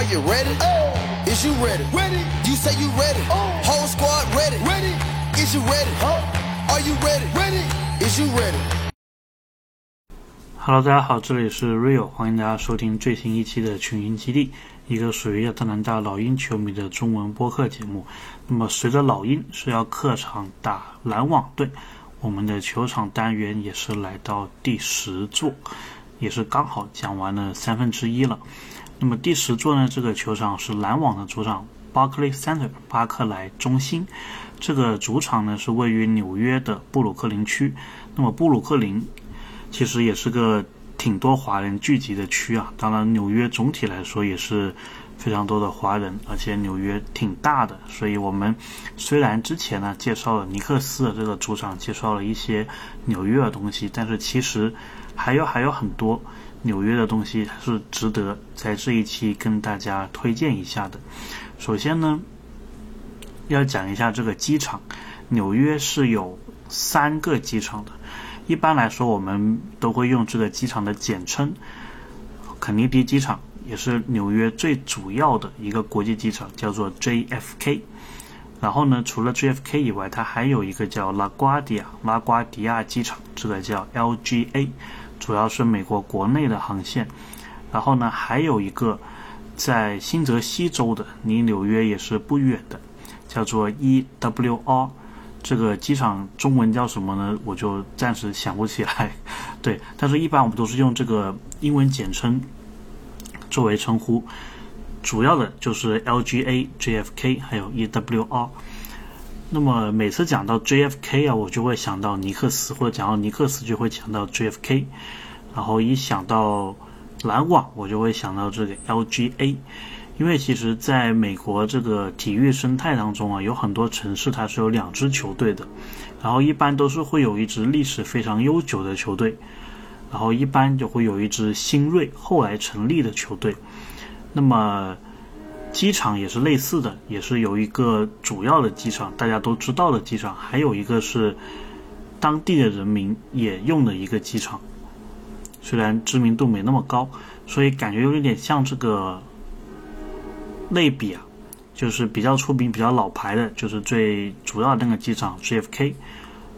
Are you ready? Oh. Is you ready? Ready. You say you ready. Whole squad ready. Ready. Is you ready? Are you ready? Ready. Is you ready? Hello，大家好，这里是 Rio，欢迎大家收听最新一期的群英基地，一个属于亚特兰大老鹰球迷的中文播客节目。那么，随着老鹰是要客场打篮网队，我们的球场单元也是来到第十座，也是刚好讲完了三分之一了。那么第十座呢，这个球场是篮网的主场 Barclays Center 巴克莱中心。这个主场呢是位于纽约的布鲁克林区。那么布鲁克林其实也是个挺多华人聚集的区啊。当然，纽约总体来说也是非常多的华人，而且纽约挺大的。所以我们虽然之前呢介绍了尼克斯的这个主场，介绍了一些纽约的东西，但是其实还有还有很多纽约的东西是值得在这一期跟大家推荐一下的。首先呢。要讲一下这个机场，纽约是有三个机场的。一般来说，我们都会用这个机场的简称——肯尼迪机场，也是纽约最主要的一个国际机场，叫做 JFK。然后呢，除了 JFK 以外，它还有一个叫拉瓜迪亚拉瓜迪亚机场，这个叫 LGA，主要是美国国内的航线。然后呢，还有一个在新泽西州的，离纽约也是不远的。叫做 EWR，这个机场中文叫什么呢？我就暂时想不起来。对，但是一般我们都是用这个英文简称作为称呼，主要的就是 LGA、JFK 还有 EWR。那么每次讲到 JFK 啊，我就会想到尼克斯，或者讲到尼克斯就会想到 JFK，然后一想到篮网，我就会想到这个 LGA。因为其实，在美国这个体育生态当中啊，有很多城市它是有两支球队的，然后一般都是会有一支历史非常悠久的球队，然后一般就会有一支新锐后来成立的球队。那么机场也是类似的，也是有一个主要的机场，大家都知道的机场，还有一个是当地的人民也用的一个机场，虽然知名度没那么高，所以感觉有一点像这个。类比啊，就是比较出名、比较老牌的，就是最主要的那个机场 JFK。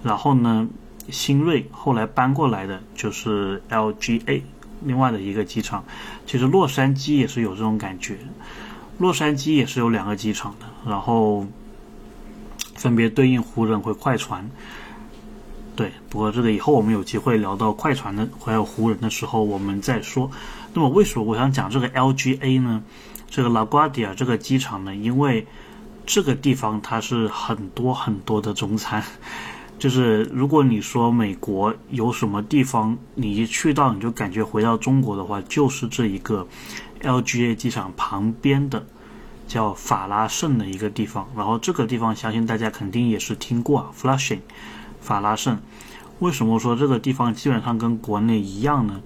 然后呢，新锐后来搬过来的就是 LGA，另外的一个机场。其实洛杉矶也是有这种感觉，洛杉矶也是有两个机场的，然后分别对应湖人和快船。对，不过这个以后我们有机会聊到快船的还有湖人的时候，我们再说。那么为什么我想讲这个 LGA 呢？这个拉瓜迪亚这个机场呢，因为这个地方它是很多很多的中餐，就是如果你说美国有什么地方你一去到你就感觉回到中国的话，就是这一个 LGA 机场旁边的叫法拉盛的一个地方。然后这个地方相信大家肯定也是听过啊，Flushing，法拉盛。为什么说这个地方基本上跟国内一样呢？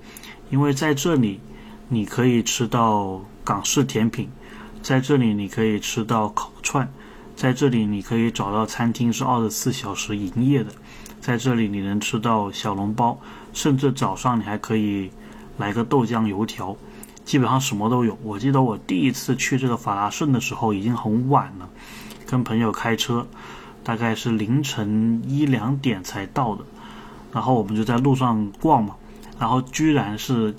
因为在这里你可以吃到。港式甜品，在这里你可以吃到烤串，在这里你可以找到餐厅是二十四小时营业的，在这里你能吃到小笼包，甚至早上你还可以来个豆浆油条，基本上什么都有。我记得我第一次去这个法拉盛的时候已经很晚了，跟朋友开车，大概是凌晨一两点才到的，然后我们就在路上逛嘛，然后居然是。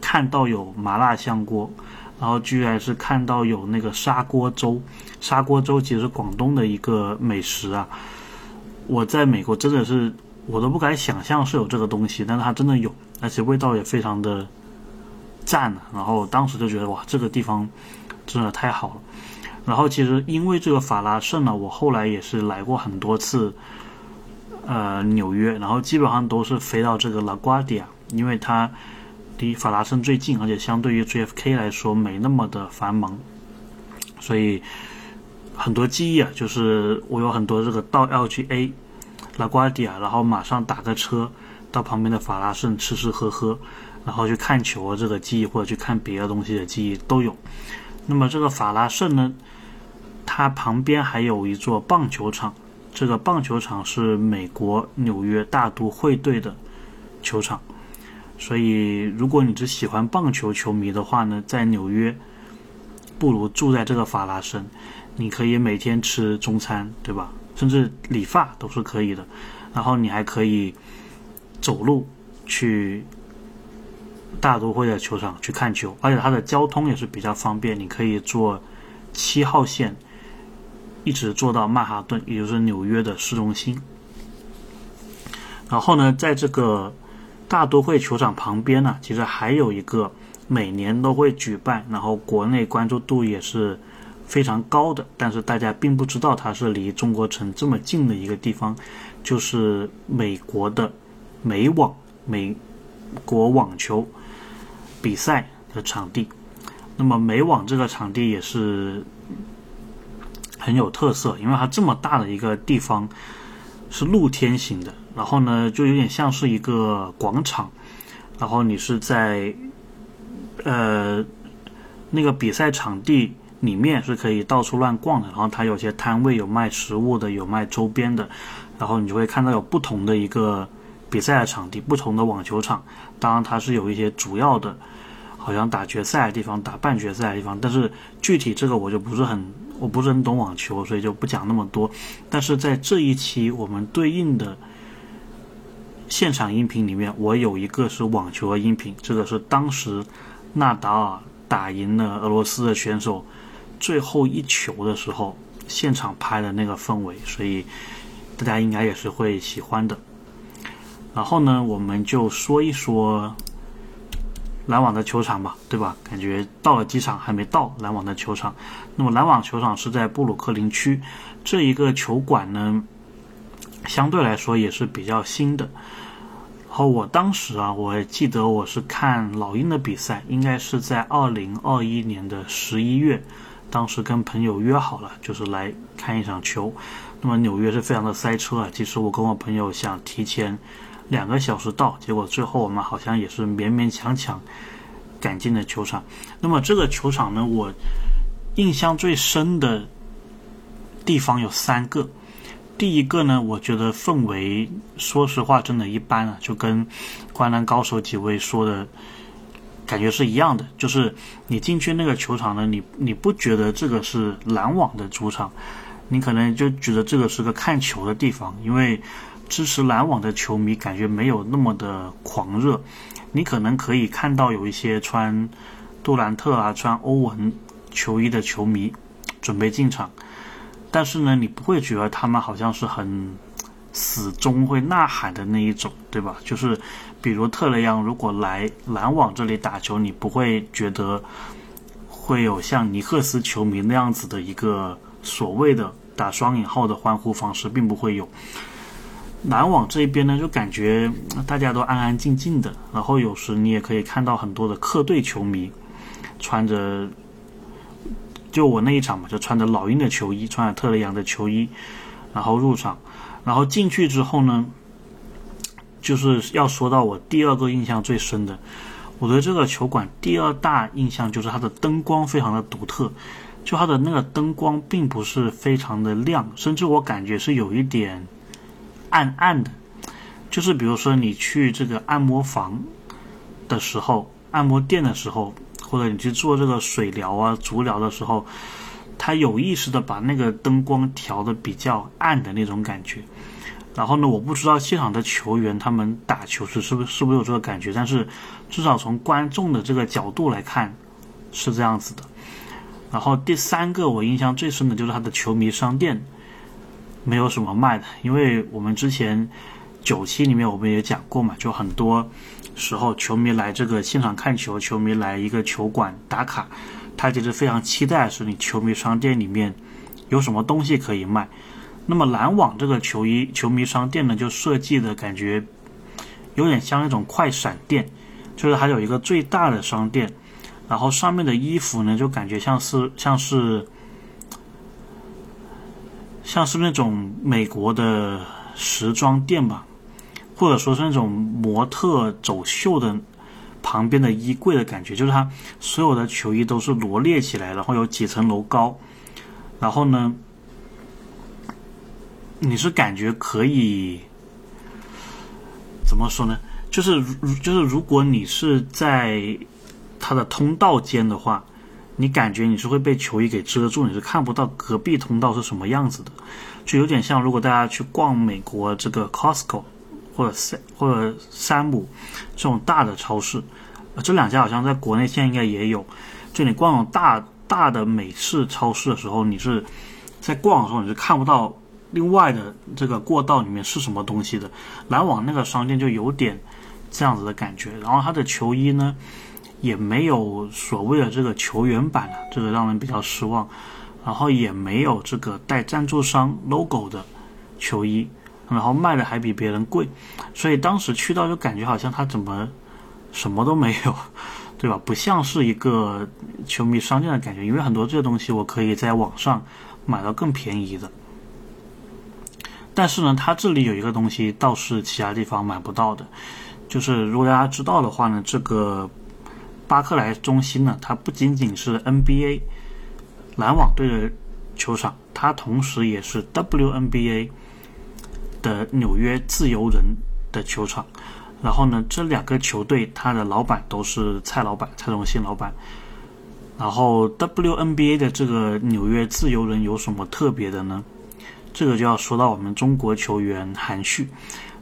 看到有麻辣香锅，然后居然是看到有那个砂锅粥。砂锅粥其实是广东的一个美食啊。我在美国真的是我都不敢想象是有这个东西，但是它真的有，而且味道也非常的赞。然后当时就觉得哇，这个地方真的太好了。然后其实因为这个法拉盛呢，我后来也是来过很多次，呃，纽约，然后基本上都是飞到这个拉瓜迪亚，因为它。离法拉盛最近，而且相对于 JFK 来说没那么的繁忙，所以很多记忆啊，就是我有很多这个到 LGA 拉瓜迪亚，然后马上打个车到旁边的法拉盛吃吃喝喝，然后去看球啊这个记忆，或者去看别的东西的记忆都有。那么这个法拉盛呢，它旁边还有一座棒球场，这个棒球场是美国纽约大都会队的球场。所以，如果你只喜欢棒球球迷的话呢，在纽约不如住在这个法拉盛，你可以每天吃中餐，对吧？甚至理发都是可以的。然后你还可以走路去大都会的球场去看球，而且它的交通也是比较方便，你可以坐七号线一直坐到曼哈顿，也就是纽约的市中心。然后呢，在这个大都会球场旁边呢，其实还有一个。每年都会举办，然后国内关注度也是非常高的，但是大家并不知道它是离中国城这么近的一个地方，就是美国的美网美国网球比赛的场地。那么美网这个场地也是很有特色，因为它这么大的一个地方是露天型的，然后呢就有点像是一个广场，然后你是在。呃，那个比赛场地里面是可以到处乱逛的，然后它有些摊位有卖食物的，有卖周边的，然后你就会看到有不同的一个比赛的场地，不同的网球场。当然，它是有一些主要的，好像打决赛的地方、打半决赛的地方，但是具体这个我就不是很，我不是很懂网球，所以就不讲那么多。但是在这一期我们对应的现场音频里面，我有一个是网球的音频，这个是当时。纳达尔打赢了俄罗斯的选手最后一球的时候，现场拍的那个氛围，所以大家应该也是会喜欢的。然后呢，我们就说一说篮网的球场吧，对吧？感觉到了机场还没到篮网的球场。那么篮网球场是在布鲁克林区，这一个球馆呢，相对来说也是比较新的。然后我当时啊，我记得我是看老鹰的比赛，应该是在二零二一年的十一月，当时跟朋友约好了，就是来看一场球。那么纽约是非常的塞车啊，其实我跟我朋友想提前两个小时到，结果最后我们好像也是勉勉强强赶进了球场。那么这个球场呢，我印象最深的地方有三个。第一个呢，我觉得氛围，说实话，真的一般啊，就跟《灌篮高手》几位说的感觉是一样的。就是你进去那个球场呢，你你不觉得这个是篮网的主场，你可能就觉得这个是个看球的地方，因为支持篮网的球迷感觉没有那么的狂热。你可能可以看到有一些穿杜兰特啊、穿欧文球衣的球迷准备进场。但是呢，你不会觉得他们好像是很死忠会呐喊的那一种，对吧？就是比如特雷杨如果来篮网这里打球，你不会觉得会有像尼克斯球迷那样子的一个所谓的打双引号的欢呼方式，并不会有。篮网这一边呢，就感觉大家都安安静静的，然后有时你也可以看到很多的客队球迷穿着。就我那一场嘛，就穿着老鹰的球衣，穿着特雷杨的球衣，然后入场，然后进去之后呢，就是要说到我第二个印象最深的，我对这个球馆第二大印象就是它的灯光非常的独特，就它的那个灯光并不是非常的亮，甚至我感觉是有一点暗暗的，就是比如说你去这个按摩房的时候，按摩店的时候。或者你去做这个水疗啊、足疗的时候，他有意识的把那个灯光调的比较暗的那种感觉。然后呢，我不知道现场的球员他们打球时是不是是不是有这个感觉，但是至少从观众的这个角度来看是这样子的。然后第三个我印象最深的就是他的球迷商店没有什么卖的，因为我们之前九期里面我们也讲过嘛，就很多。时候，球迷来这个现场看球，球迷来一个球馆打卡，他其实非常期待是你球迷商店里面有什么东西可以卖。那么篮网这个球衣球迷商店呢，就设计的感觉有点像那种快闪店，就是还有一个最大的商店，然后上面的衣服呢，就感觉像是像是像是那种美国的时装店吧。或者说是那种模特走秀的旁边的衣柜的感觉，就是它所有的球衣都是罗列起来，然后有几层楼高，然后呢，你是感觉可以怎么说呢？就是就是如果你是在它的通道间的话，你感觉你是会被球衣给遮住，你是看不到隔壁通道是什么样子的，就有点像如果大家去逛美国这个 Costco 或者三或者山姆这种大的超市，这两家好像在国内现在应该也有。就你逛大大的美式超市的时候，你是在逛的时候你是看不到另外的这个过道里面是什么东西的。篮网那个商店就有点这样子的感觉，然后它的球衣呢。也没有所谓的这个球员版的，这个让人比较失望。然后也没有这个带赞助商 logo 的球衣，然后卖的还比别人贵，所以当时去到就感觉好像他怎么什么都没有，对吧？不像是一个球迷商店的感觉，因为很多这些东西我可以在网上买到更便宜的。但是呢，它这里有一个东西倒是其他地方买不到的，就是如果大家知道的话呢，这个。巴克莱中心呢，它不仅仅是 NBA 篮网队的球场，它同时也是 WNBA 的纽约自由人的球场。然后呢，这两个球队它的老板都是蔡老板，蔡崇信老板。然后 WNBA 的这个纽约自由人有什么特别的呢？这个就要说到我们中国球员韩旭。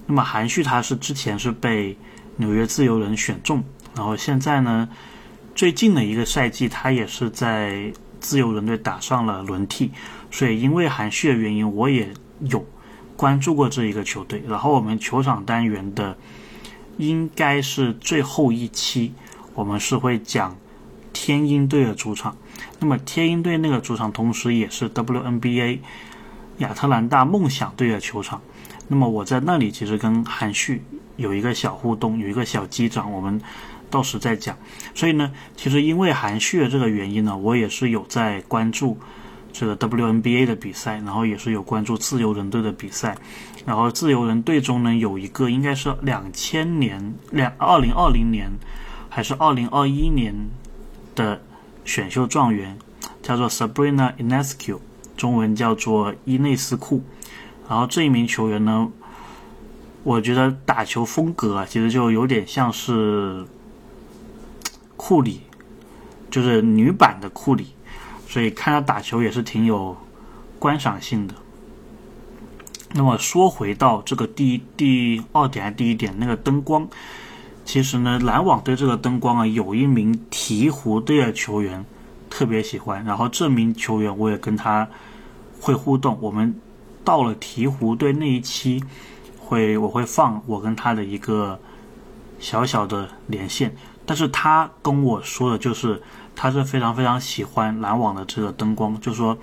那么韩旭他是之前是被纽约自由人选中。然后现在呢，最近的一个赛季，他也是在自由人队打上了轮替，所以因为韩旭的原因，我也有关注过这一个球队。然后我们球场单元的应该是最后一期，我们是会讲天鹰队的主场。那么天鹰队那个主场，同时也是 WNBA 亚特兰大梦想队的球场。那么我在那里其实跟韩旭有一个小互动，有一个小击掌，我们。到时再讲。所以呢，其实因为韩旭的这个原因呢，我也是有在关注这个 WNBA 的比赛，然后也是有关注自由人队的比赛。然后自由人队中呢，有一个应该是两千年、两二零二零年还是二零二一年的选秀状元，叫做 Sabrina Inescu，中文叫做伊内斯库。然后这一名球员呢，我觉得打球风格啊，其实就有点像是。库里就是女版的库里，所以看他打球也是挺有观赏性的。那么说回到这个第第二点第一点那个灯光，其实呢，篮网队这个灯光啊，有一名鹈鹕队的球员特别喜欢，然后这名球员我也跟他会互动。我们到了鹈鹕队那一期，会我会放我跟他的一个小小的连线。但是他跟我说的就是，他是非常非常喜欢篮网的这个灯光，就是说，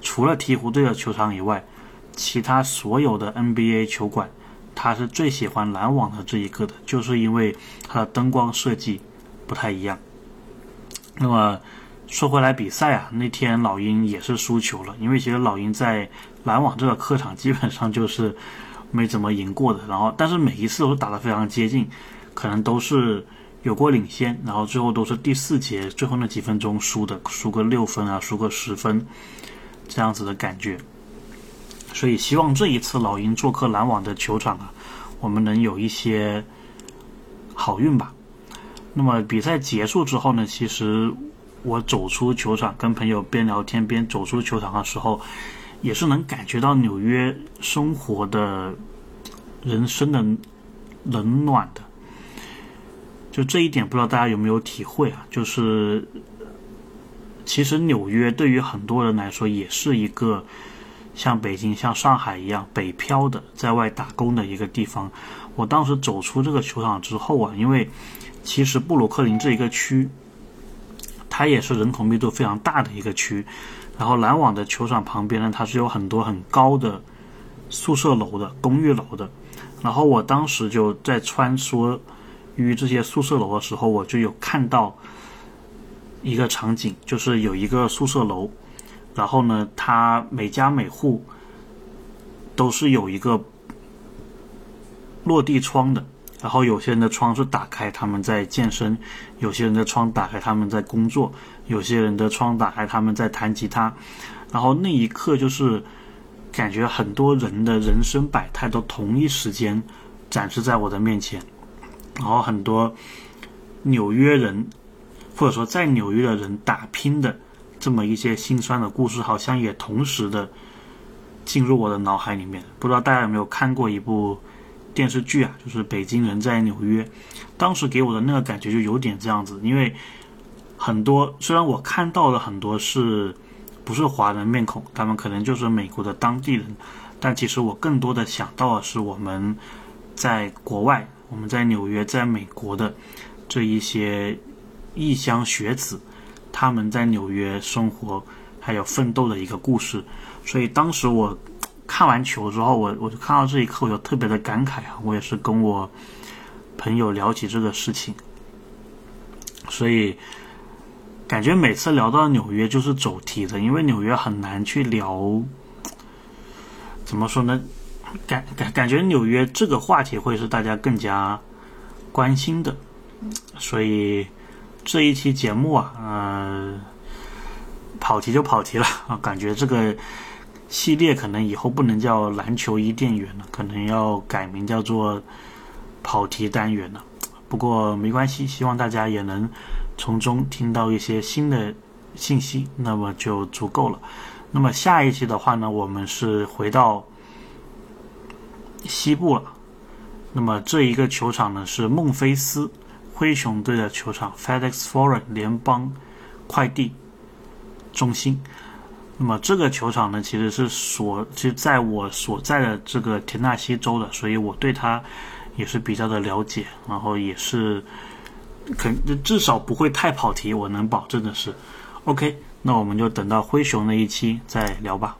除了鹈鹕队的球场以外，其他所有的 NBA 球馆，他是最喜欢篮网的这一个的，就是因为它的灯光设计不太一样。那么说回来，比赛啊，那天老鹰也是输球了，因为其实老鹰在篮网这个客场基本上就是没怎么赢过的，然后但是每一次都打得非常接近，可能都是。有过领先，然后最后都是第四节最后那几分钟输的，输个六分啊，输个十分，这样子的感觉。所以希望这一次老鹰做客篮网的球场啊，我们能有一些好运吧。那么比赛结束之后呢，其实我走出球场，跟朋友边聊天边走出球场的时候，也是能感觉到纽约生活的人生的冷暖的。就这一点，不知道大家有没有体会啊？就是，其实纽约对于很多人来说，也是一个像北京、像上海一样北漂的在外打工的一个地方。我当时走出这个球场之后啊，因为其实布鲁克林这一个区，它也是人口密度非常大的一个区。然后篮网的球场旁边呢，它是有很多很高的宿舍楼的、公寓楼的。然后我当时就在穿梭。于这些宿舍楼的时候，我就有看到一个场景，就是有一个宿舍楼，然后呢，它每家每户都是有一个落地窗的，然后有些人的窗是打开，他们在健身；有些人的窗打开，他们在工作；有些人的窗打开，他们在弹吉他。然后那一刻，就是感觉很多人的人生百态都同一时间展示在我的面前。然后很多纽约人或者说在纽约的人打拼的这么一些心酸的故事，好像也同时的进入我的脑海里面。不知道大家有没有看过一部电视剧啊？就是《北京人在纽约》，当时给我的那个感觉就有点这样子，因为很多虽然我看到了很多是不是华人面孔，他们可能就是美国的当地人，但其实我更多的想到的是我们在国外。我们在纽约，在美国的这一些异乡学子，他们在纽约生活还有奋斗的一个故事。所以当时我看完球之后，我我就看到这一刻，我就特别的感慨啊！我也是跟我朋友聊起这个事情，所以感觉每次聊到纽约就是走题的，因为纽约很难去聊，怎么说呢？感感感觉纽约这个话题会是大家更加关心的，所以这一期节目啊，呃，跑题就跑题了啊，感觉这个系列可能以后不能叫篮球伊甸园了，可能要改名叫做跑题单元了。不过没关系，希望大家也能从中听到一些新的信息，那么就足够了。那么下一期的话呢，我们是回到。西部了，那么这一个球场呢是孟菲斯灰熊队的球场，FedEx Forum 联邦快递中心。那么这个球场呢其实是所就在我所在的这个田纳西州的，所以我对它也是比较的了解，然后也是肯至少不会太跑题，我能保证的是。OK，那我们就等到灰熊那一期再聊吧。